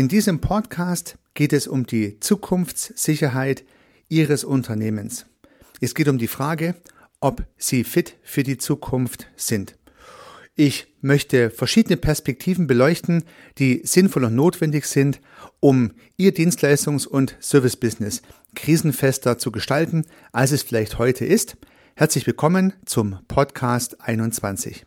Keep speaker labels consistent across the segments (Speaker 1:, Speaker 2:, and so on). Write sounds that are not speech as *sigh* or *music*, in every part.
Speaker 1: In diesem Podcast geht es um die Zukunftssicherheit Ihres Unternehmens. Es geht um die Frage, ob Sie fit für die Zukunft sind. Ich möchte verschiedene Perspektiven beleuchten, die sinnvoll und notwendig sind, um Ihr Dienstleistungs- und Servicebusiness krisenfester zu gestalten, als es vielleicht heute ist. Herzlich willkommen zum Podcast 21.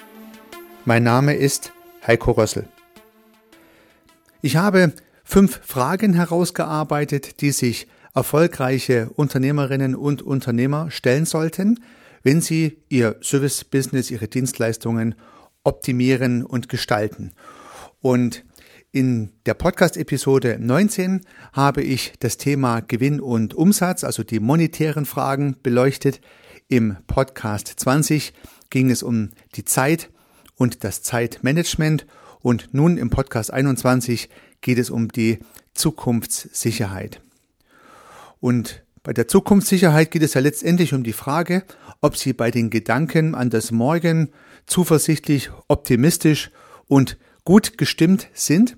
Speaker 1: Mein Name ist Heiko Rössel. Ich habe fünf Fragen herausgearbeitet, die sich erfolgreiche Unternehmerinnen und Unternehmer stellen sollten, wenn sie ihr Service-Business, ihre Dienstleistungen optimieren und gestalten. Und in der Podcast-Episode 19 habe ich das Thema Gewinn und Umsatz, also die monetären Fragen beleuchtet. Im Podcast 20 ging es um die Zeit, und das Zeitmanagement. Und nun im Podcast 21 geht es um die Zukunftssicherheit. Und bei der Zukunftssicherheit geht es ja letztendlich um die Frage, ob Sie bei den Gedanken an das Morgen zuversichtlich, optimistisch und gut gestimmt sind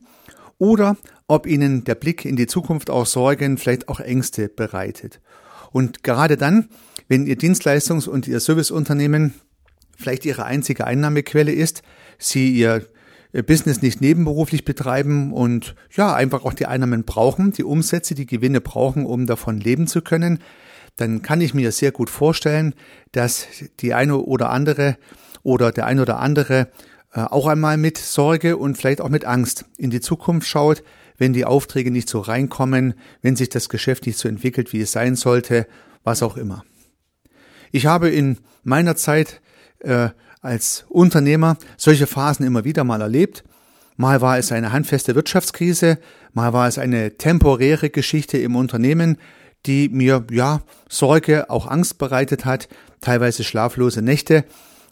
Speaker 1: oder ob Ihnen der Blick in die Zukunft auch Sorgen, vielleicht auch Ängste bereitet. Und gerade dann, wenn Ihr Dienstleistungs- und Ihr Serviceunternehmen vielleicht ihre einzige Einnahmequelle ist, sie ihr Business nicht nebenberuflich betreiben und ja, einfach auch die Einnahmen brauchen, die Umsätze, die Gewinne brauchen, um davon leben zu können, dann kann ich mir sehr gut vorstellen, dass die eine oder andere oder der eine oder andere äh, auch einmal mit Sorge und vielleicht auch mit Angst in die Zukunft schaut, wenn die Aufträge nicht so reinkommen, wenn sich das Geschäft nicht so entwickelt, wie es sein sollte, was auch immer. Ich habe in meiner Zeit äh, als Unternehmer solche Phasen immer wieder mal erlebt. Mal war es eine handfeste Wirtschaftskrise, mal war es eine temporäre Geschichte im Unternehmen, die mir ja Sorge, auch Angst bereitet hat, teilweise schlaflose Nächte.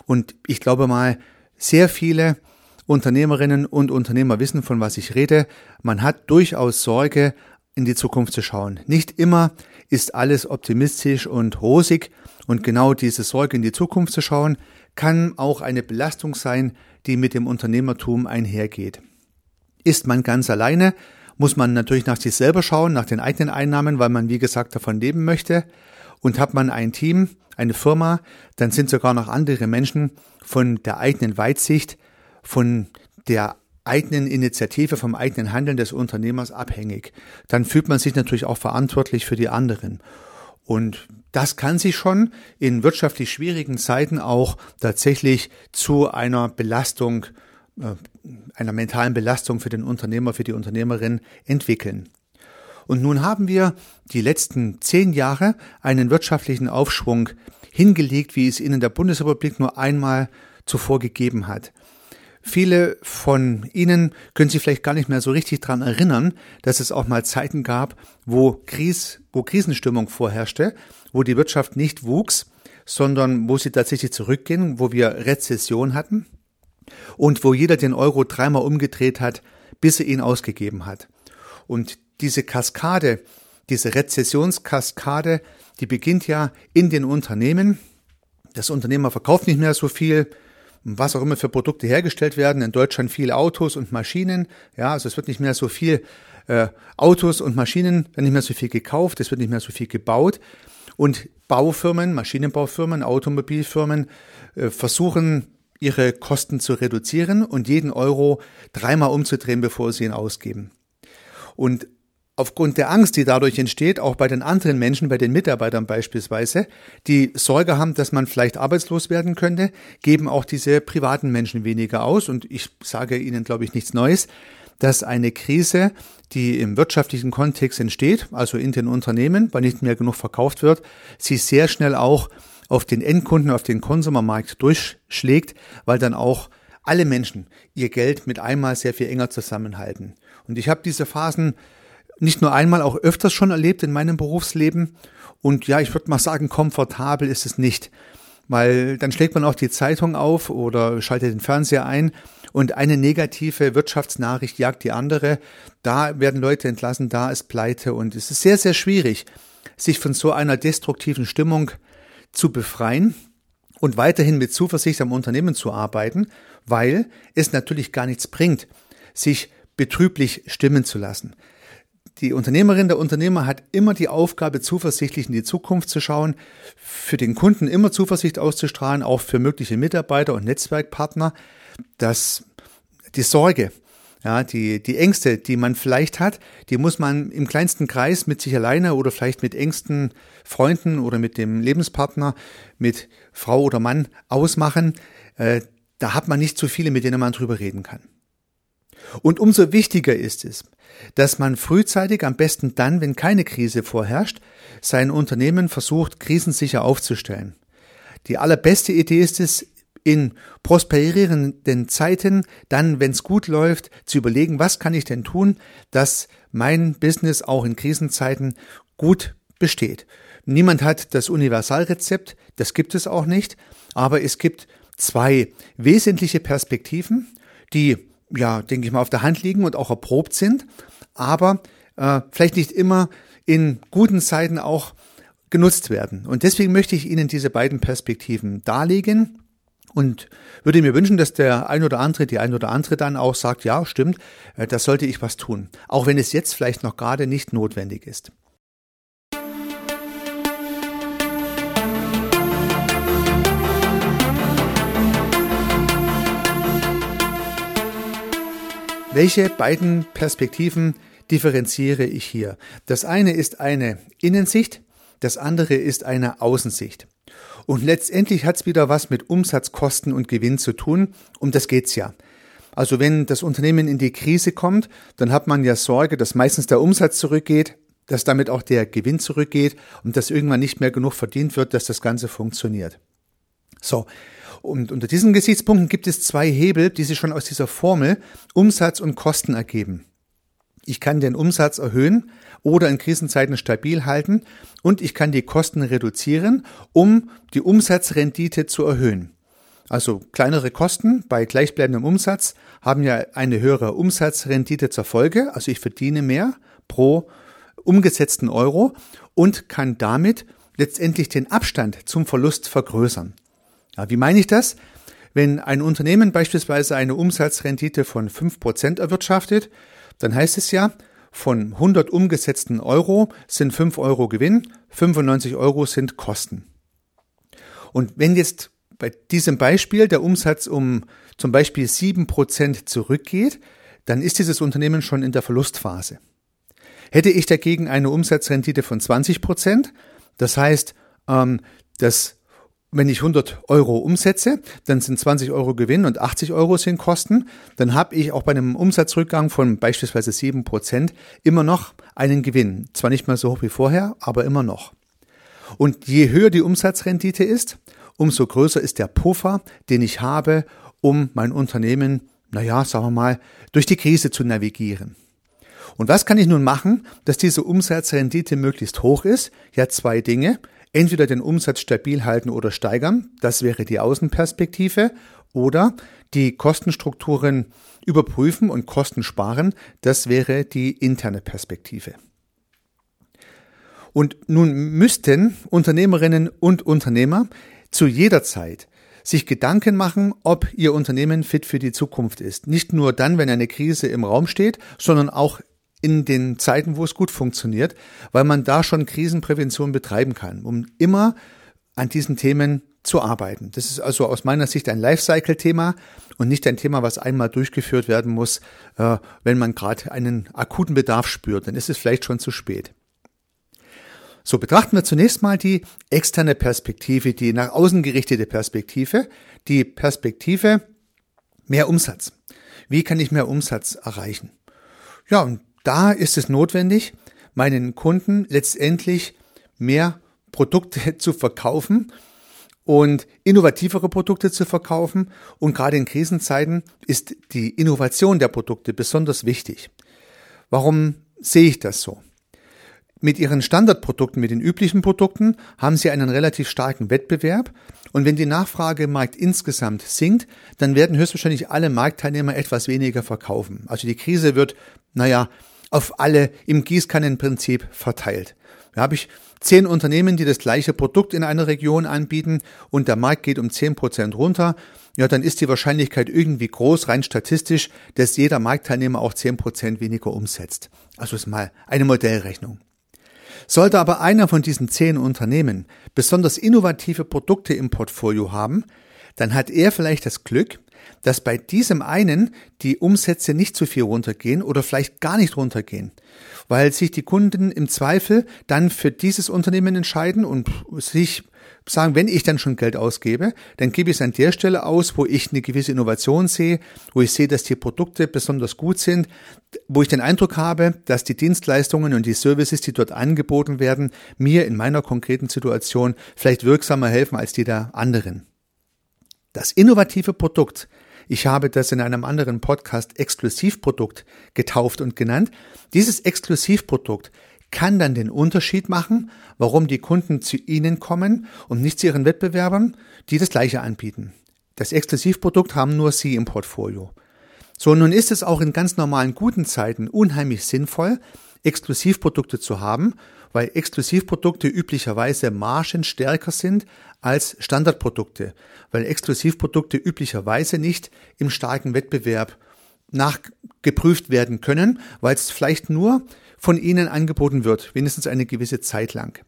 Speaker 1: Und ich glaube mal, sehr viele Unternehmerinnen und Unternehmer wissen, von was ich rede. Man hat durchaus Sorge, in die Zukunft zu schauen. Nicht immer ist alles optimistisch und rosig und genau diese Sorge in die Zukunft zu schauen, kann auch eine Belastung sein, die mit dem Unternehmertum einhergeht. Ist man ganz alleine, muss man natürlich nach sich selber schauen, nach den eigenen Einnahmen, weil man, wie gesagt, davon leben möchte. Und hat man ein Team, eine Firma, dann sind sogar noch andere Menschen von der eigenen Weitsicht, von der eigenen Initiative, vom eigenen Handeln des Unternehmers abhängig. Dann fühlt man sich natürlich auch verantwortlich für die anderen. Und das kann sich schon in wirtschaftlich schwierigen Zeiten auch tatsächlich zu einer Belastung, äh, einer mentalen Belastung für den Unternehmer, für die Unternehmerin entwickeln. Und nun haben wir die letzten zehn Jahre einen wirtschaftlichen Aufschwung hingelegt, wie es in der Bundesrepublik nur einmal zuvor gegeben hat. Viele von Ihnen können sich vielleicht gar nicht mehr so richtig dran erinnern, dass es auch mal Zeiten gab, wo, Kris, wo Krisenstimmung vorherrschte, wo die Wirtschaft nicht wuchs, sondern wo sie tatsächlich zurückging, wo wir Rezession hatten und wo jeder den Euro dreimal umgedreht hat, bis er ihn ausgegeben hat. Und diese Kaskade, diese Rezessionskaskade, die beginnt ja in den Unternehmen. Das Unternehmer verkauft nicht mehr so viel, was auch immer für Produkte hergestellt werden. In Deutschland viele Autos und Maschinen. Ja, also es wird nicht mehr so viel äh, Autos und Maschinen, werden nicht mehr so viel gekauft, es wird nicht mehr so viel gebaut. Und Baufirmen, Maschinenbaufirmen, Automobilfirmen äh, versuchen ihre Kosten zu reduzieren und jeden Euro dreimal umzudrehen, bevor sie ihn ausgeben. Und aufgrund der Angst, die dadurch entsteht, auch bei den anderen Menschen, bei den Mitarbeitern beispielsweise, die Sorge haben, dass man vielleicht arbeitslos werden könnte, geben auch diese privaten Menschen weniger aus. Und ich sage Ihnen, glaube ich, nichts Neues. dass eine Krise, die im wirtschaftlichen Kontext entsteht, also in den Unternehmen, weil nicht mehr genug verkauft wird, sich sehr schnell auch auf den Endkunden, auf den Konsumermarkt durchschlägt, weil dann auch alle Menschen ihr Geld mit einmal sehr viel enger zusammenhalten. Und ich habe diese Phasen nicht nur einmal, auch öfters schon erlebt in meinem Berufsleben. Und ja, ich würde mal sagen, komfortabel ist es nicht. Weil dann schlägt man auch die Zeitung auf oder schaltet den Fernseher ein und eine negative Wirtschaftsnachricht jagt die andere. Da werden Leute entlassen, da ist Pleite und es ist sehr, sehr schwierig, sich von so einer destruktiven Stimmung zu befreien und weiterhin mit Zuversicht am Unternehmen zu arbeiten, weil es natürlich gar nichts bringt, sich betrüblich stimmen zu lassen. Die Unternehmerin, der Unternehmer hat immer die Aufgabe, zuversichtlich in die Zukunft zu schauen, für den Kunden immer Zuversicht auszustrahlen, auch für mögliche Mitarbeiter und Netzwerkpartner, dass die Sorge, ja, die, die Ängste, die man vielleicht hat, die muss man im kleinsten Kreis mit sich alleine oder vielleicht mit engsten Freunden oder mit dem Lebenspartner, mit Frau oder Mann ausmachen. Äh, da hat man nicht so viele, mit denen man drüber reden kann. Und umso wichtiger ist es, dass man frühzeitig, am besten dann, wenn keine Krise vorherrscht, sein Unternehmen versucht, krisensicher aufzustellen. Die allerbeste Idee ist es, in prosperierenden Zeiten, dann, wenn es gut läuft, zu überlegen, was kann ich denn tun, dass mein Business auch in Krisenzeiten gut besteht. Niemand hat das Universalrezept, das gibt es auch nicht, aber es gibt zwei wesentliche Perspektiven, die, ja, denke ich mal, auf der Hand liegen und auch erprobt sind, aber äh, vielleicht nicht immer in guten Zeiten auch genutzt werden. Und deswegen möchte ich Ihnen diese beiden Perspektiven darlegen und würde mir wünschen, dass der ein oder andere, die ein oder andere dann auch sagt, ja, stimmt, äh, das sollte ich was tun. Auch wenn es jetzt vielleicht noch gerade nicht notwendig ist. Welche beiden Perspektiven differenziere ich hier? Das eine ist eine Innensicht, das andere ist eine Außensicht. Und letztendlich hat es wieder was mit Umsatz, Kosten und Gewinn zu tun. Um das geht's ja. Also wenn das Unternehmen in die Krise kommt, dann hat man ja Sorge, dass meistens der Umsatz zurückgeht, dass damit auch der Gewinn zurückgeht und dass irgendwann nicht mehr genug verdient wird, dass das Ganze funktioniert. So. Und unter diesen Gesichtspunkten gibt es zwei Hebel, die sich schon aus dieser Formel Umsatz und Kosten ergeben. Ich kann den Umsatz erhöhen oder in Krisenzeiten stabil halten und ich kann die Kosten reduzieren, um die Umsatzrendite zu erhöhen. Also kleinere Kosten bei gleichbleibendem Umsatz haben ja eine höhere Umsatzrendite zur Folge, also ich verdiene mehr pro umgesetzten Euro und kann damit letztendlich den Abstand zum Verlust vergrößern. Ja, wie meine ich das? Wenn ein Unternehmen beispielsweise eine Umsatzrendite von fünf Prozent erwirtschaftet, dann heißt es ja, von 100 umgesetzten Euro sind 5 Euro Gewinn, 95 Euro sind Kosten. Und wenn jetzt bei diesem Beispiel der Umsatz um zum Beispiel 7% zurückgeht, dann ist dieses Unternehmen schon in der Verlustphase. Hätte ich dagegen eine Umsatzrendite von 20%, das heißt, ähm, das wenn ich 100 Euro umsetze, dann sind 20 Euro Gewinn und 80 Euro sind Kosten, dann habe ich auch bei einem Umsatzrückgang von beispielsweise 7 Prozent immer noch einen Gewinn. Zwar nicht mehr so hoch wie vorher, aber immer noch. Und je höher die Umsatzrendite ist, umso größer ist der Puffer, den ich habe, um mein Unternehmen, naja, sagen wir mal, durch die Krise zu navigieren. Und was kann ich nun machen, dass diese Umsatzrendite möglichst hoch ist? Ja, zwei Dinge entweder den Umsatz stabil halten oder steigern, das wäre die Außenperspektive, oder die Kostenstrukturen überprüfen und Kosten sparen, das wäre die interne Perspektive. Und nun müssten Unternehmerinnen und Unternehmer zu jeder Zeit sich Gedanken machen, ob ihr Unternehmen fit für die Zukunft ist. Nicht nur dann, wenn eine Krise im Raum steht, sondern auch in den Zeiten, wo es gut funktioniert, weil man da schon Krisenprävention betreiben kann, um immer an diesen Themen zu arbeiten. Das ist also aus meiner Sicht ein Lifecycle-Thema und nicht ein Thema, was einmal durchgeführt werden muss, äh, wenn man gerade einen akuten Bedarf spürt. Dann ist es vielleicht schon zu spät. So betrachten wir zunächst mal die externe Perspektive, die nach außen gerichtete Perspektive, die Perspektive mehr Umsatz. Wie kann ich mehr Umsatz erreichen? Ja, und da ist es notwendig, meinen Kunden letztendlich mehr Produkte *laughs* zu verkaufen und innovativere Produkte zu verkaufen. Und gerade in Krisenzeiten ist die Innovation der Produkte besonders wichtig. Warum sehe ich das so? Mit ihren Standardprodukten, mit den üblichen Produkten, haben sie einen relativ starken Wettbewerb. Und wenn die Nachfrage im Markt insgesamt sinkt, dann werden höchstwahrscheinlich alle Marktteilnehmer etwas weniger verkaufen. Also die Krise wird, naja, auf alle im Gießkannenprinzip verteilt. Da habe ich zehn Unternehmen, die das gleiche Produkt in einer Region anbieten und der Markt geht um zehn Prozent runter, ja, dann ist die Wahrscheinlichkeit irgendwie groß, rein statistisch, dass jeder Marktteilnehmer auch zehn Prozent weniger umsetzt. Also ist mal eine Modellrechnung. Sollte aber einer von diesen zehn Unternehmen besonders innovative Produkte im Portfolio haben, dann hat er vielleicht das Glück, dass bei diesem einen die Umsätze nicht zu viel runtergehen oder vielleicht gar nicht runtergehen, weil sich die Kunden im Zweifel dann für dieses Unternehmen entscheiden und sich sagen, wenn ich dann schon Geld ausgebe, dann gebe ich es an der Stelle aus, wo ich eine gewisse Innovation sehe, wo ich sehe, dass die Produkte besonders gut sind, wo ich den Eindruck habe, dass die Dienstleistungen und die Services, die dort angeboten werden, mir in meiner konkreten Situation vielleicht wirksamer helfen als die der anderen. Das innovative Produkt, ich habe das in einem anderen Podcast Exklusivprodukt getauft und genannt, dieses Exklusivprodukt kann dann den Unterschied machen, warum die Kunden zu Ihnen kommen und nicht zu Ihren Wettbewerbern, die das gleiche anbieten. Das Exklusivprodukt haben nur Sie im Portfolio. So, nun ist es auch in ganz normalen guten Zeiten unheimlich sinnvoll, Exklusivprodukte zu haben, weil Exklusivprodukte üblicherweise margenstärker sind als Standardprodukte, weil Exklusivprodukte üblicherweise nicht im starken Wettbewerb nachgeprüft werden können, weil es vielleicht nur von ihnen angeboten wird, wenigstens eine gewisse Zeit lang.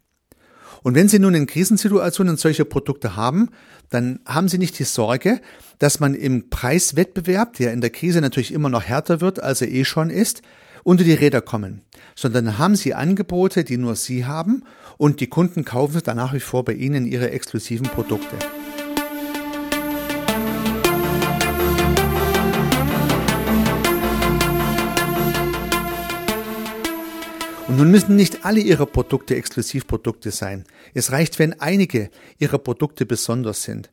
Speaker 1: Und wenn Sie nun in Krisensituationen solche Produkte haben, dann haben Sie nicht die Sorge, dass man im Preiswettbewerb, der in der Krise natürlich immer noch härter wird, als er eh schon ist, unter die Räder kommen, sondern haben Sie Angebote, die nur Sie haben und die Kunden kaufen dann nach wie vor bei Ihnen ihre exklusiven Produkte. Und nun müssen nicht alle Ihre Produkte Exklusivprodukte sein. Es reicht, wenn einige Ihrer Produkte besonders sind.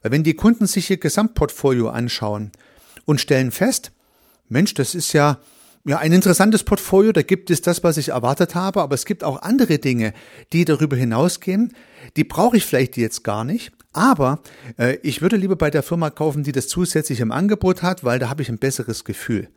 Speaker 1: Weil wenn die Kunden sich Ihr Gesamtportfolio anschauen und stellen fest, Mensch, das ist ja ja, ein interessantes Portfolio, da gibt es das, was ich erwartet habe, aber es gibt auch andere Dinge, die darüber hinausgehen. Die brauche ich vielleicht jetzt gar nicht, aber äh, ich würde lieber bei der Firma kaufen, die das zusätzlich im Angebot hat, weil da habe ich ein besseres Gefühl.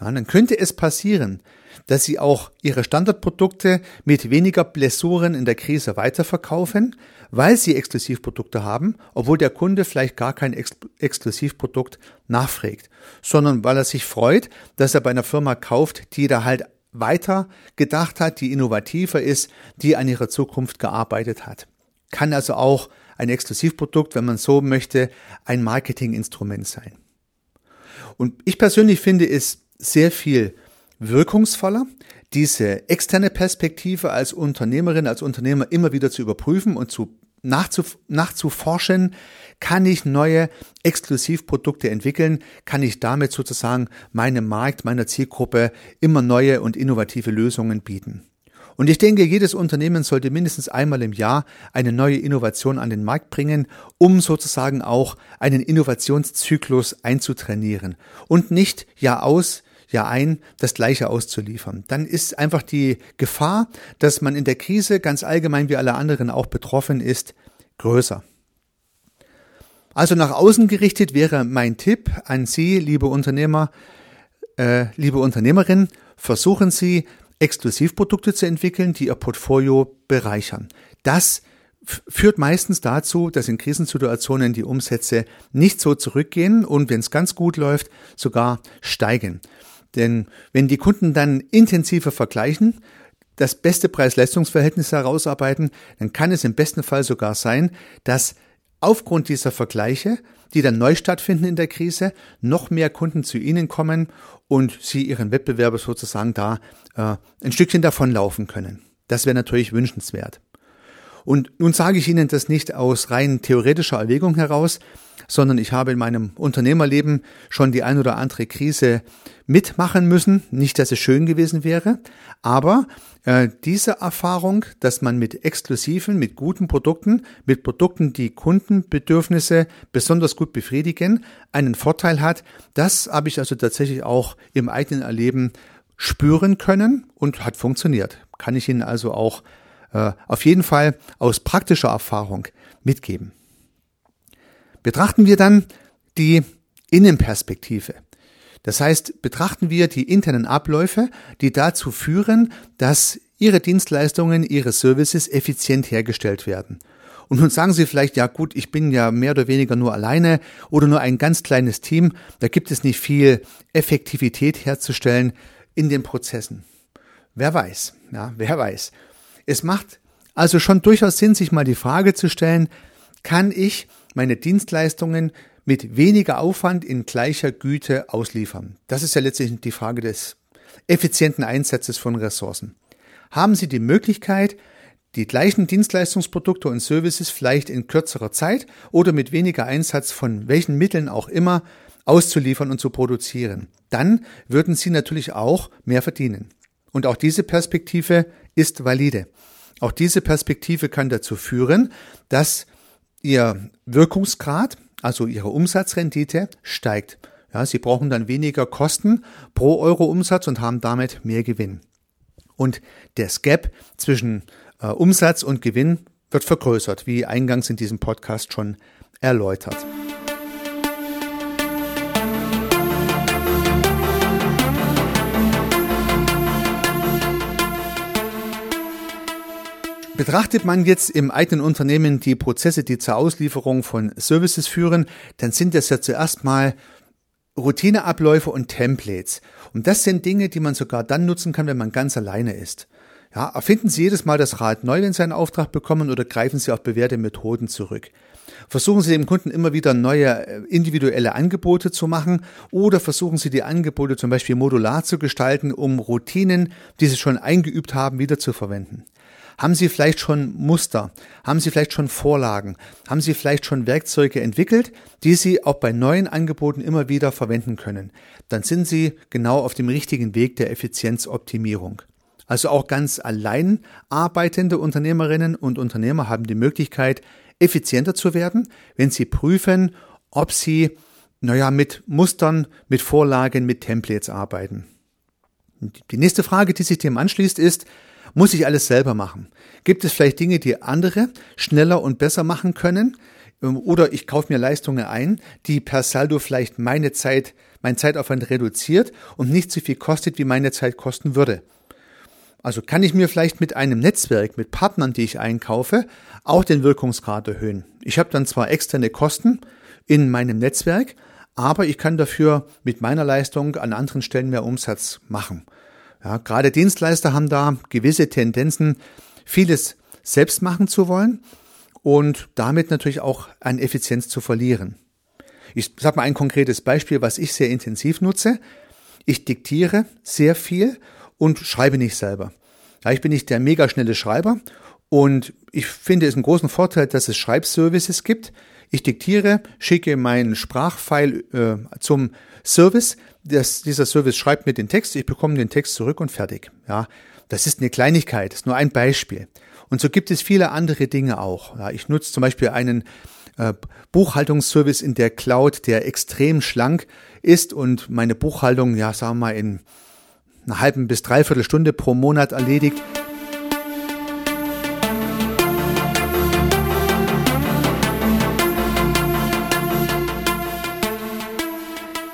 Speaker 1: Ja, dann könnte es passieren, dass sie auch ihre Standardprodukte mit weniger Blessuren in der Krise weiterverkaufen, weil sie Exklusivprodukte haben, obwohl der Kunde vielleicht gar kein Ex Exklusivprodukt nachfragt, sondern weil er sich freut, dass er bei einer Firma kauft, die da halt weiter gedacht hat, die innovativer ist, die an ihrer Zukunft gearbeitet hat. Kann also auch ein Exklusivprodukt, wenn man so möchte, ein Marketinginstrument sein. Und ich persönlich finde es sehr viel wirkungsvoller, diese externe Perspektive als Unternehmerin, als Unternehmer immer wieder zu überprüfen und zu nachzuf nachzuforschen, kann ich neue Exklusivprodukte entwickeln, kann ich damit sozusagen meinem Markt, meiner Zielgruppe immer neue und innovative Lösungen bieten. Und ich denke, jedes Unternehmen sollte mindestens einmal im Jahr eine neue Innovation an den Markt bringen, um sozusagen auch einen Innovationszyklus einzutrainieren und nicht Jahr aus, Jahr ein das Gleiche auszuliefern. Dann ist einfach die Gefahr, dass man in der Krise ganz allgemein wie alle anderen auch betroffen ist, größer. Also nach außen gerichtet wäre mein Tipp an Sie, liebe Unternehmer, äh, liebe Unternehmerin, versuchen Sie, Exklusivprodukte zu entwickeln, die Ihr Portfolio bereichern. Das führt meistens dazu, dass in Krisensituationen die Umsätze nicht so zurückgehen und wenn es ganz gut läuft, sogar steigen. Denn wenn die Kunden dann intensiver vergleichen, das beste Preis-Leistungs-Verhältnis herausarbeiten, dann kann es im besten Fall sogar sein, dass aufgrund dieser Vergleiche, die dann neu stattfinden in der Krise, noch mehr Kunden zu Ihnen kommen und Sie Ihren Wettbewerber sozusagen da äh, ein Stückchen davonlaufen können. Das wäre natürlich wünschenswert. Und nun sage ich Ihnen das nicht aus rein theoretischer Erwägung heraus, sondern ich habe in meinem Unternehmerleben schon die ein oder andere Krise mitmachen müssen. Nicht, dass es schön gewesen wäre, aber äh, diese Erfahrung, dass man mit exklusiven, mit guten Produkten, mit Produkten, die Kundenbedürfnisse besonders gut befriedigen, einen Vorteil hat, das habe ich also tatsächlich auch im eigenen Erleben spüren können und hat funktioniert. Kann ich Ihnen also auch äh, auf jeden Fall aus praktischer Erfahrung mitgeben. Betrachten wir dann die Innenperspektive. Das heißt, betrachten wir die internen Abläufe, die dazu führen, dass Ihre Dienstleistungen, Ihre Services effizient hergestellt werden. Und nun sagen Sie vielleicht, ja gut, ich bin ja mehr oder weniger nur alleine oder nur ein ganz kleines Team, da gibt es nicht viel Effektivität herzustellen in den Prozessen. Wer weiß, ja, wer weiß. Es macht also schon durchaus Sinn, sich mal die Frage zu stellen, kann ich meine Dienstleistungen mit weniger Aufwand in gleicher Güte ausliefern? Das ist ja letztlich die Frage des effizienten Einsatzes von Ressourcen. Haben Sie die Möglichkeit, die gleichen Dienstleistungsprodukte und Services vielleicht in kürzerer Zeit oder mit weniger Einsatz von welchen Mitteln auch immer auszuliefern und zu produzieren. Dann würden Sie natürlich auch mehr verdienen. Und auch diese Perspektive ist valide. Auch diese Perspektive kann dazu führen, dass Ihr Wirkungsgrad, also Ihre Umsatzrendite, steigt. Ja, Sie brauchen dann weniger Kosten pro Euro Umsatz und haben damit mehr Gewinn. Und der Gap zwischen äh, Umsatz und Gewinn wird vergrößert, wie eingangs in diesem Podcast schon erläutert. Betrachtet man jetzt im eigenen Unternehmen die Prozesse, die zur Auslieferung von Services führen, dann sind das ja zuerst mal Routineabläufe und Templates. Und das sind Dinge, die man sogar dann nutzen kann, wenn man ganz alleine ist. Ja, erfinden Sie jedes Mal das Rad neu, wenn Sie einen Auftrag bekommen, oder greifen Sie auf bewährte Methoden zurück? Versuchen Sie dem Kunden immer wieder neue äh, individuelle Angebote zu machen oder versuchen Sie die Angebote zum Beispiel modular zu gestalten, um Routinen, die Sie schon eingeübt haben, wieder zu verwenden. Haben Sie vielleicht schon Muster? Haben Sie vielleicht schon Vorlagen? Haben Sie vielleicht schon Werkzeuge entwickelt, die Sie auch bei neuen Angeboten immer wieder verwenden können? Dann sind Sie genau auf dem richtigen Weg der Effizienzoptimierung. Also auch ganz allein arbeitende Unternehmerinnen und Unternehmer haben die Möglichkeit, effizienter zu werden, wenn sie prüfen, ob sie, naja, mit Mustern, mit Vorlagen, mit Templates arbeiten. Die nächste Frage, die sich dem anschließt, ist, muss ich alles selber machen? Gibt es vielleicht Dinge, die andere schneller und besser machen können? Ähm, oder ich kaufe mir Leistungen ein, die per Saldo vielleicht meine Zeit, mein Zeitaufwand reduziert und nicht so viel kostet, wie meine Zeit kosten würde. Also kann ich mir vielleicht mit einem Netzwerk, mit Partnern, die ich einkaufe, auch den Wirkungsgrad erhöhen. Ich habe dann zwar externe Kosten in meinem Netzwerk, aber ich kann dafür mit meiner Leistung an anderen Stellen mehr Umsatz machen. Ja, gerade Dienstleister haben da gewisse Tendenzen, vieles selbst machen zu wollen und damit natürlich auch an Effizienz zu verlieren. Ich sage mal ein konkretes Beispiel, was ich sehr intensiv nutze. Ich diktiere sehr viel und schreibe nicht selber. Ja, ich bin nicht der mega schnelle Schreiber und ich finde es einen großen Vorteil, dass es Schreibservices gibt. Ich diktiere, schicke meinen Sprachfile äh, zum Service. Das, dieser Service schreibt mir den Text, ich bekomme den Text zurück und fertig. Ja, das ist eine Kleinigkeit, ist nur ein Beispiel. Und so gibt es viele andere Dinge auch. Ja, ich nutze zum Beispiel einen äh, Buchhaltungsservice in der Cloud, der extrem schlank ist und meine Buchhaltung, ja, sagen wir mal, in einer halben bis dreiviertel Stunde pro Monat erledigt.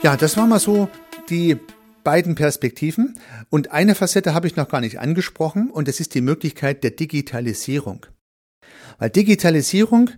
Speaker 1: Ja, das war mal so die beiden Perspektiven. Und eine Facette habe ich noch gar nicht angesprochen und das ist die Möglichkeit der Digitalisierung. Weil Digitalisierung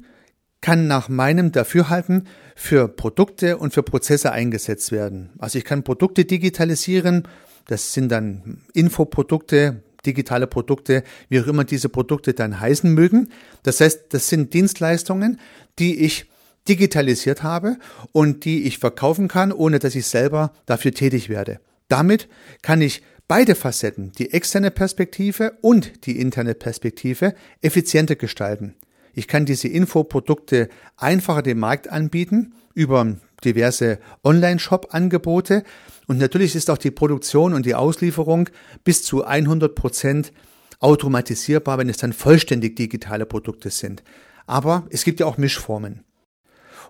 Speaker 1: kann nach meinem Dafürhalten für Produkte und für Prozesse eingesetzt werden. Also ich kann Produkte digitalisieren, das sind dann Infoprodukte, digitale Produkte, wie auch immer diese Produkte dann heißen mögen. Das heißt, das sind Dienstleistungen, die ich digitalisiert habe und die ich verkaufen kann, ohne dass ich selber dafür tätig werde. Damit kann ich beide Facetten, die externe Perspektive und die interne Perspektive, effizienter gestalten. Ich kann diese Infoprodukte einfacher dem Markt anbieten über diverse Online-Shop-Angebote und natürlich ist auch die Produktion und die Auslieferung bis zu 100 Prozent automatisierbar, wenn es dann vollständig digitale Produkte sind. Aber es gibt ja auch Mischformen.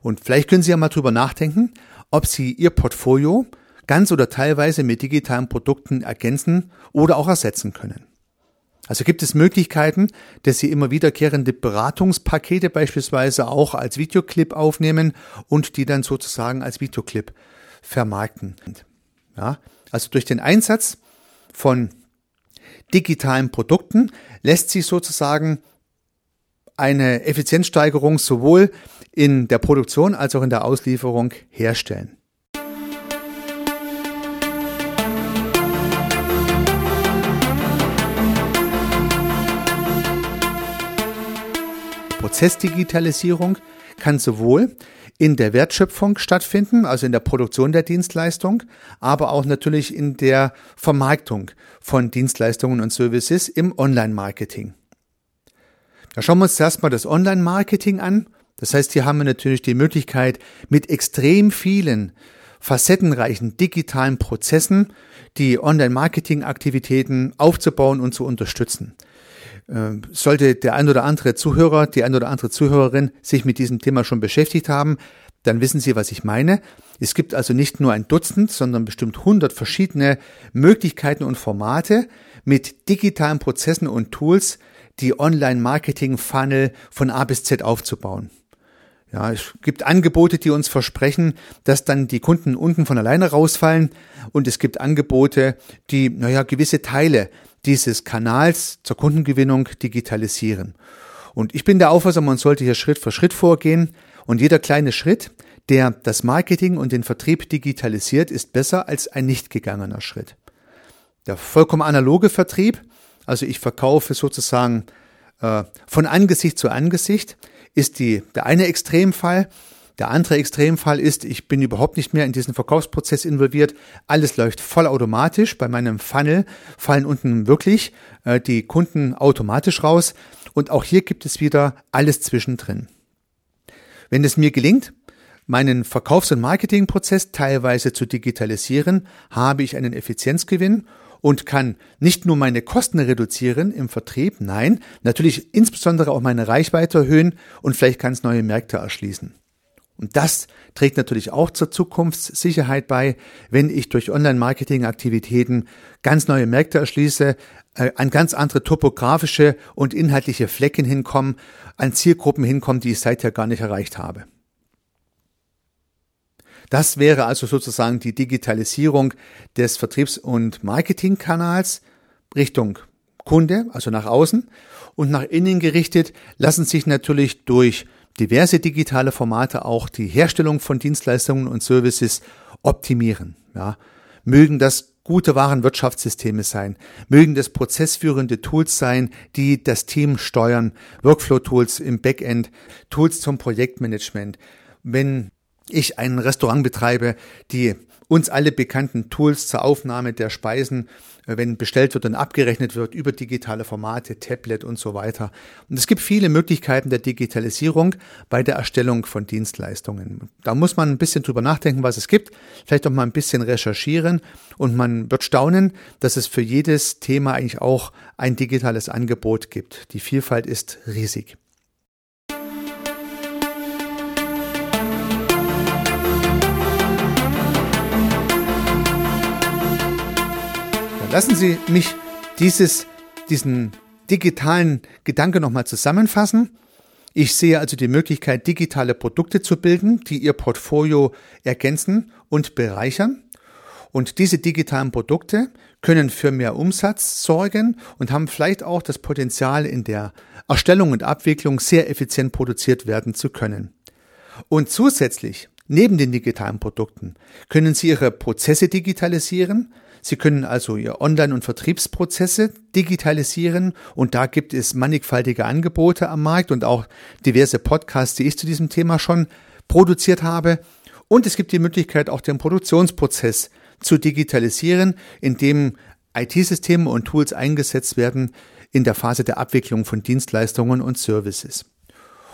Speaker 1: Und vielleicht können Sie ja mal drüber nachdenken, ob Sie Ihr Portfolio ganz oder teilweise mit digitalen Produkten ergänzen oder auch ersetzen können. Also gibt es Möglichkeiten, dass Sie immer wiederkehrende Beratungspakete beispielsweise auch als Videoclip aufnehmen und die dann sozusagen als Videoclip vermarkten. Ja, also durch den Einsatz von digitalen Produkten lässt sich sozusagen eine Effizienzsteigerung sowohl in der Produktion als auch in der Auslieferung herstellen. Prozessdigitalisierung kann sowohl in der Wertschöpfung stattfinden, also in der Produktion der Dienstleistung, aber auch natürlich in der Vermarktung von Dienstleistungen und Services im Online-Marketing. Da schauen wir uns zuerst mal das Online-Marketing an. Das heißt, hier haben wir natürlich die Möglichkeit, mit extrem vielen facettenreichen digitalen Prozessen die Online-Marketing-Aktivitäten aufzubauen und zu unterstützen. Ähm, sollte der ein oder andere Zuhörer, die ein oder andere Zuhörerin sich mit diesem Thema schon beschäftigt haben, dann wissen Sie, was ich meine. Es gibt also nicht nur ein Dutzend, sondern bestimmt hundert verschiedene Möglichkeiten und Formate mit digitalen Prozessen und Tools, die Online-Marketing-Funnel von A bis Z aufzubauen. Ja, es gibt Angebote, die uns versprechen, dass dann die Kunden unten von alleine rausfallen und es gibt Angebote, die, naja, gewisse Teile dieses Kanals zur Kundengewinnung digitalisieren. Und ich bin der Auffassung, man sollte hier Schritt für Schritt vorgehen und jeder kleine Schritt, der das Marketing und den Vertrieb digitalisiert, ist besser als ein nicht gegangener Schritt. Der vollkommen analoge Vertrieb, also ich verkaufe sozusagen äh, von Angesicht zu Angesicht, ist die, der eine Extremfall. Der andere Extremfall ist, ich bin überhaupt nicht mehr in diesen Verkaufsprozess involviert. Alles läuft vollautomatisch. Bei meinem Funnel fallen unten wirklich äh, die Kunden automatisch raus. Und auch hier gibt es wieder alles zwischendrin. Wenn es mir gelingt, meinen Verkaufs- und Marketingprozess teilweise zu digitalisieren, habe ich einen Effizienzgewinn und kann nicht nur meine Kosten reduzieren im Vertrieb, nein, natürlich insbesondere auch meine Reichweite erhöhen und vielleicht ganz neue Märkte erschließen. Und das trägt natürlich auch zur Zukunftssicherheit bei, wenn ich durch Online-Marketing-Aktivitäten ganz neue Märkte erschließe, äh, an ganz andere topografische und inhaltliche Flecken hinkommen, an Zielgruppen hinkommen, die ich seither gar nicht erreicht habe. Das wäre also sozusagen die Digitalisierung des Vertriebs- und Marketingkanals Richtung Kunde, also nach außen. Und nach innen gerichtet lassen sich natürlich durch diverse digitale Formate auch die Herstellung von Dienstleistungen und Services optimieren. Ja. Mögen das gute Warenwirtschaftssysteme sein, mögen das prozessführende Tools sein, die das Team steuern, Workflow-Tools im Backend, Tools zum Projektmanagement. Wenn ich ein Restaurant betreibe, die uns alle bekannten Tools zur Aufnahme der Speisen, äh, wenn bestellt wird und abgerechnet wird über digitale Formate, Tablet und so weiter. Und es gibt viele Möglichkeiten der Digitalisierung bei der Erstellung von Dienstleistungen. Da muss man ein bisschen drüber nachdenken, was es gibt, vielleicht auch mal ein bisschen recherchieren und man wird staunen, dass es für jedes Thema eigentlich auch ein digitales Angebot gibt. Die Vielfalt ist riesig. Lassen Sie mich dieses, diesen digitalen Gedanke nochmal zusammenfassen. Ich sehe also die Möglichkeit, digitale Produkte zu bilden, die Ihr Portfolio ergänzen und bereichern. Und diese digitalen Produkte können für mehr Umsatz sorgen und haben vielleicht auch das Potenzial, in der Erstellung und Abwicklung sehr effizient produziert werden zu können. Und zusätzlich, neben den digitalen Produkten, können Sie Ihre Prozesse digitalisieren, Sie können also Ihr Online- und Vertriebsprozesse digitalisieren und da gibt es mannigfaltige Angebote am Markt und auch diverse Podcasts, die ich zu diesem Thema schon produziert habe. Und es gibt die Möglichkeit, auch den Produktionsprozess zu digitalisieren, indem IT-Systeme und Tools eingesetzt werden in der Phase der Abwicklung von Dienstleistungen und Services.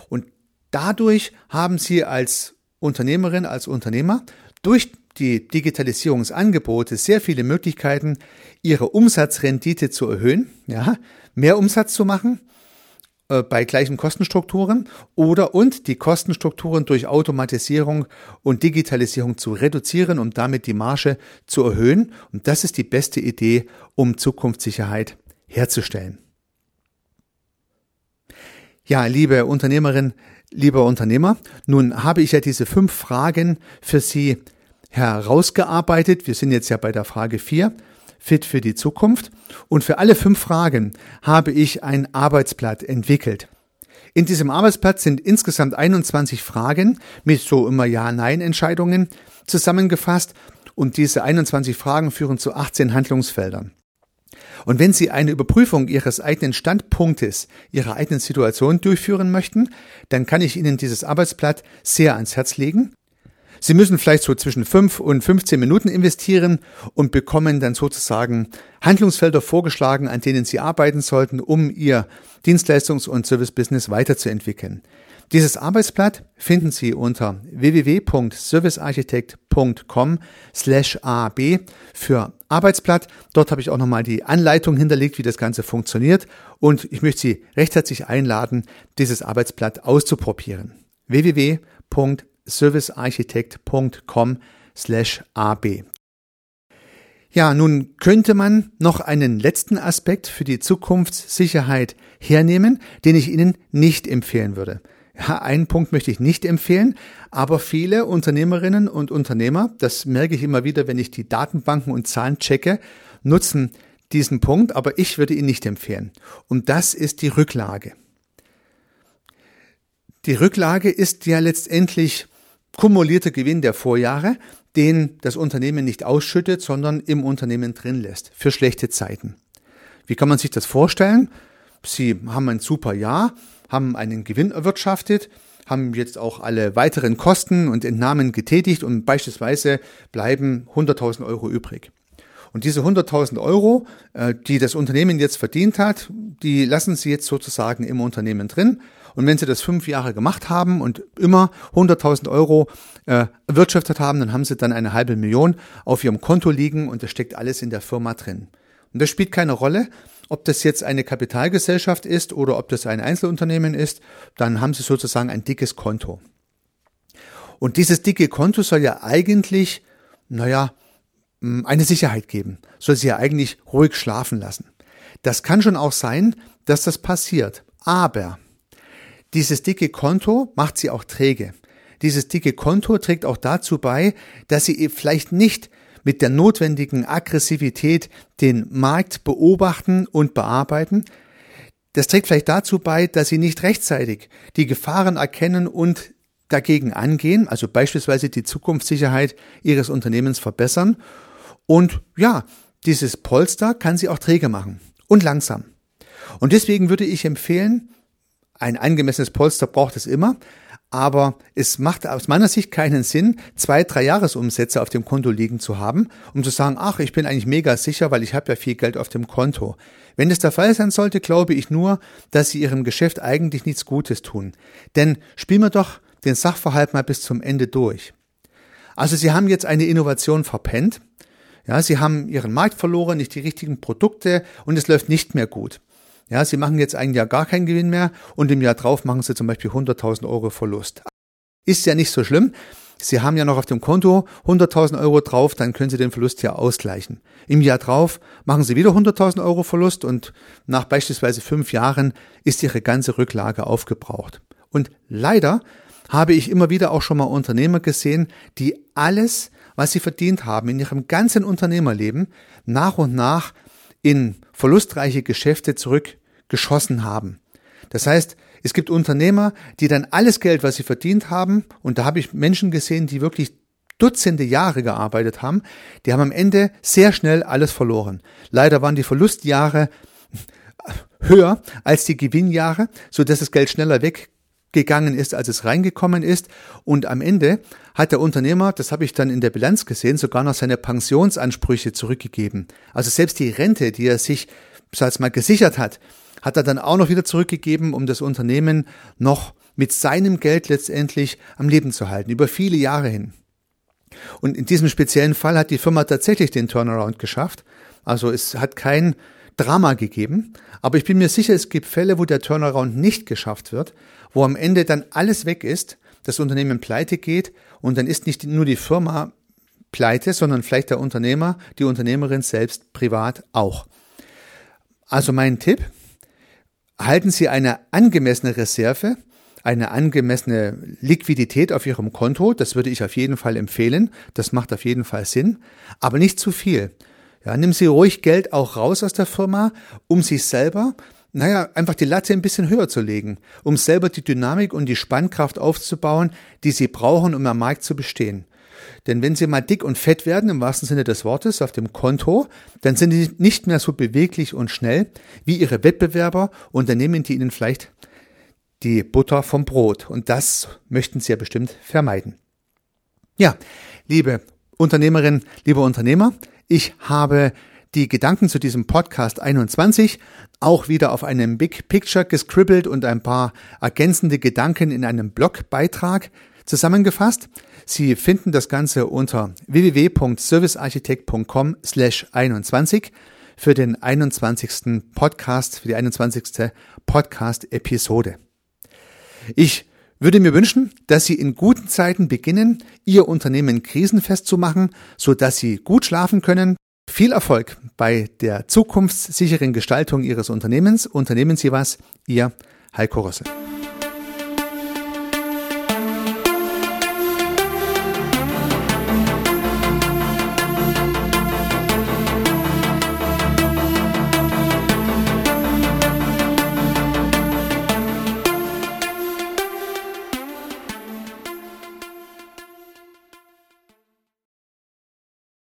Speaker 1: Und dadurch haben Sie als Unternehmerin, als Unternehmer durch die Digitalisierungsangebote sehr viele Möglichkeiten, Ihre Umsatzrendite zu erhöhen, ja, mehr Umsatz zu machen äh, bei gleichen Kostenstrukturen oder und die Kostenstrukturen durch Automatisierung und Digitalisierung zu reduzieren, um damit die Marge zu erhöhen. Und das ist die beste Idee, um Zukunftssicherheit herzustellen. Ja, liebe Unternehmerin, lieber Unternehmer, nun habe ich ja diese fünf Fragen für Sie herausgearbeitet. Wir sind jetzt ja bei der Frage vier fit für die Zukunft. Und für alle fünf Fragen habe ich ein Arbeitsblatt entwickelt. In diesem Arbeitsblatt sind insgesamt 21 Fragen mit so immer Ja-Nein-Entscheidungen zusammengefasst und diese 21 Fragen führen zu 18 Handlungsfeldern. Und wenn Sie eine Überprüfung Ihres eigenen Standpunktes, Ihrer eigenen Situation durchführen möchten, dann kann ich Ihnen dieses Arbeitsblatt sehr ans Herz legen. Sie müssen vielleicht so zwischen 5 und 15 Minuten investieren und bekommen dann sozusagen Handlungsfelder vorgeschlagen, an denen Sie arbeiten sollten, um Ihr Dienstleistungs- und Service-Business weiterzuentwickeln. Dieses Arbeitsblatt finden Sie unter www.servicearchitekt.com slash ab für Arbeitsblatt. Dort habe ich auch nochmal die Anleitung hinterlegt, wie das Ganze funktioniert und ich möchte Sie recht herzlich einladen, dieses Arbeitsblatt auszuprobieren. www.servicearchitekt.com servicearchitekt.com slash ab. Ja, nun könnte man noch einen letzten Aspekt für die Zukunftssicherheit hernehmen, den ich Ihnen nicht empfehlen würde. Ja, einen Punkt möchte ich nicht empfehlen, aber viele Unternehmerinnen und Unternehmer, das merke ich immer wieder, wenn ich die Datenbanken und Zahlen checke, nutzen diesen Punkt, aber ich würde ihn nicht empfehlen. Und das ist die Rücklage. Die Rücklage ist ja letztendlich kumulierter Gewinn der Vorjahre, den das Unternehmen nicht ausschüttet, sondern im Unternehmen drin lässt für schlechte Zeiten. Wie kann man sich das vorstellen? Sie haben ein super Jahr, haben einen Gewinn erwirtschaftet, haben jetzt auch alle weiteren Kosten und Entnahmen getätigt und beispielsweise bleiben 100.000 Euro übrig. Und diese 100.000 Euro, äh, die das Unternehmen jetzt verdient hat, die lassen Sie jetzt sozusagen im Unternehmen drin und wenn Sie das fünf Jahre gemacht haben und immer 100.000 Euro äh, erwirtschaftet haben, dann haben Sie dann eine halbe Million auf Ihrem Konto liegen und das steckt alles in der Firma drin. Und das spielt keine Rolle, ob das jetzt eine Kapitalgesellschaft ist oder ob das ein Einzelunternehmen ist, dann haben Sie sozusagen ein dickes Konto. Und dieses dicke Konto soll ja eigentlich, naja, eine Sicherheit geben, soll sie ja eigentlich ruhig schlafen lassen. Das kann schon auch sein, dass das passiert. Aber dieses dicke Konto macht sie auch träge. Dieses dicke Konto trägt auch dazu bei, dass sie vielleicht nicht mit der notwendigen Aggressivität den Markt beobachten und bearbeiten. Das trägt vielleicht dazu bei, dass sie nicht rechtzeitig die Gefahren erkennen und dagegen angehen, also beispielsweise die Zukunftssicherheit ihres Unternehmens verbessern. Und ja, dieses Polster kann sie auch träge machen und langsam. Und deswegen würde ich empfehlen, ein angemessenes Polster braucht es immer, aber es macht aus meiner Sicht keinen Sinn, zwei, drei Jahresumsätze auf dem Konto liegen zu haben, um zu sagen, ach, ich bin eigentlich mega sicher, weil ich habe ja viel Geld auf dem Konto. Wenn das der Fall sein sollte, glaube ich nur, dass Sie Ihrem Geschäft eigentlich nichts Gutes tun. Denn spielen wir doch den Sachverhalt mal bis zum Ende durch. Also Sie haben jetzt eine Innovation verpennt, ja, Sie haben Ihren Markt verloren, nicht die richtigen Produkte und es läuft nicht mehr gut. Ja, sie machen jetzt ein Jahr gar keinen Gewinn mehr und im Jahr drauf machen sie zum Beispiel 100.000 Euro Verlust. Ist ja nicht so schlimm. Sie haben ja noch auf dem Konto 100.000 Euro drauf, dann können Sie den Verlust ja ausgleichen. Im Jahr drauf machen Sie wieder 100.000 Euro Verlust und nach beispielsweise fünf Jahren ist Ihre ganze Rücklage aufgebraucht. Und leider habe ich immer wieder auch schon mal Unternehmer gesehen, die alles, was sie verdient haben in ihrem ganzen Unternehmerleben, nach und nach in verlustreiche Geschäfte zurückgeschossen haben. Das heißt, es gibt Unternehmer, die dann alles Geld, was sie verdient haben, und da habe ich Menschen gesehen, die wirklich Dutzende Jahre gearbeitet haben, die haben am Ende sehr schnell alles verloren. Leider waren die Verlustjahre *laughs* höher als die Gewinnjahre, so dass das Geld schneller weg gegangen ist, als es reingekommen ist. Und am Ende hat der Unternehmer, das habe ich dann in der Bilanz gesehen, sogar noch seine Pensionsansprüche zurückgegeben. Also selbst die Rente, die er sich, sag mal, gesichert hat, hat er dann auch noch wieder zurückgegeben, um das Unternehmen noch mit seinem Geld letztendlich am Leben zu halten, über viele Jahre hin. Und in diesem speziellen Fall hat die Firma tatsächlich den Turnaround geschafft. Also es hat kein Drama gegeben. Aber ich bin mir sicher, es gibt Fälle, wo der Turnaround nicht geschafft wird, wo am Ende dann alles weg ist, das Unternehmen pleite geht und dann ist nicht nur die Firma pleite, sondern vielleicht der Unternehmer, die Unternehmerin selbst privat auch. Also mein Tipp, halten Sie eine angemessene Reserve, eine angemessene Liquidität auf Ihrem Konto. Das würde ich auf jeden Fall empfehlen. Das macht auf jeden Fall Sinn. Aber nicht zu viel. Ja, nimm Sie ruhig Geld auch raus aus der Firma, um sich selber, naja, einfach die Latte ein bisschen höher zu legen, um selber die Dynamik und die Spannkraft aufzubauen, die Sie brauchen, um am Markt zu bestehen. Denn wenn Sie mal dick und fett werden, im wahrsten Sinne des Wortes, auf dem Konto, dann sind Sie nicht mehr so beweglich und schnell wie Ihre Wettbewerber und dann nehmen die Ihnen vielleicht die Butter vom Brot. Und das möchten Sie ja bestimmt vermeiden. Ja, liebe Unternehmerin, liebe Unternehmer, ich habe die Gedanken zu diesem Podcast 21 auch wieder auf einem Big Picture gescribbelt und ein paar ergänzende Gedanken in einem Blogbeitrag zusammengefasst. Sie finden das Ganze unter www.servicearchitekt.com slash 21 für den 21. Podcast, für die 21. Podcast-Episode. Ich würde mir wünschen, dass Sie in guten Zeiten beginnen, Ihr Unternehmen krisenfest zu machen, so dass Sie gut schlafen können. Viel Erfolg bei der zukunftssicheren Gestaltung Ihres Unternehmens. Unternehmen Sie was, Ihr Heiko Rössel.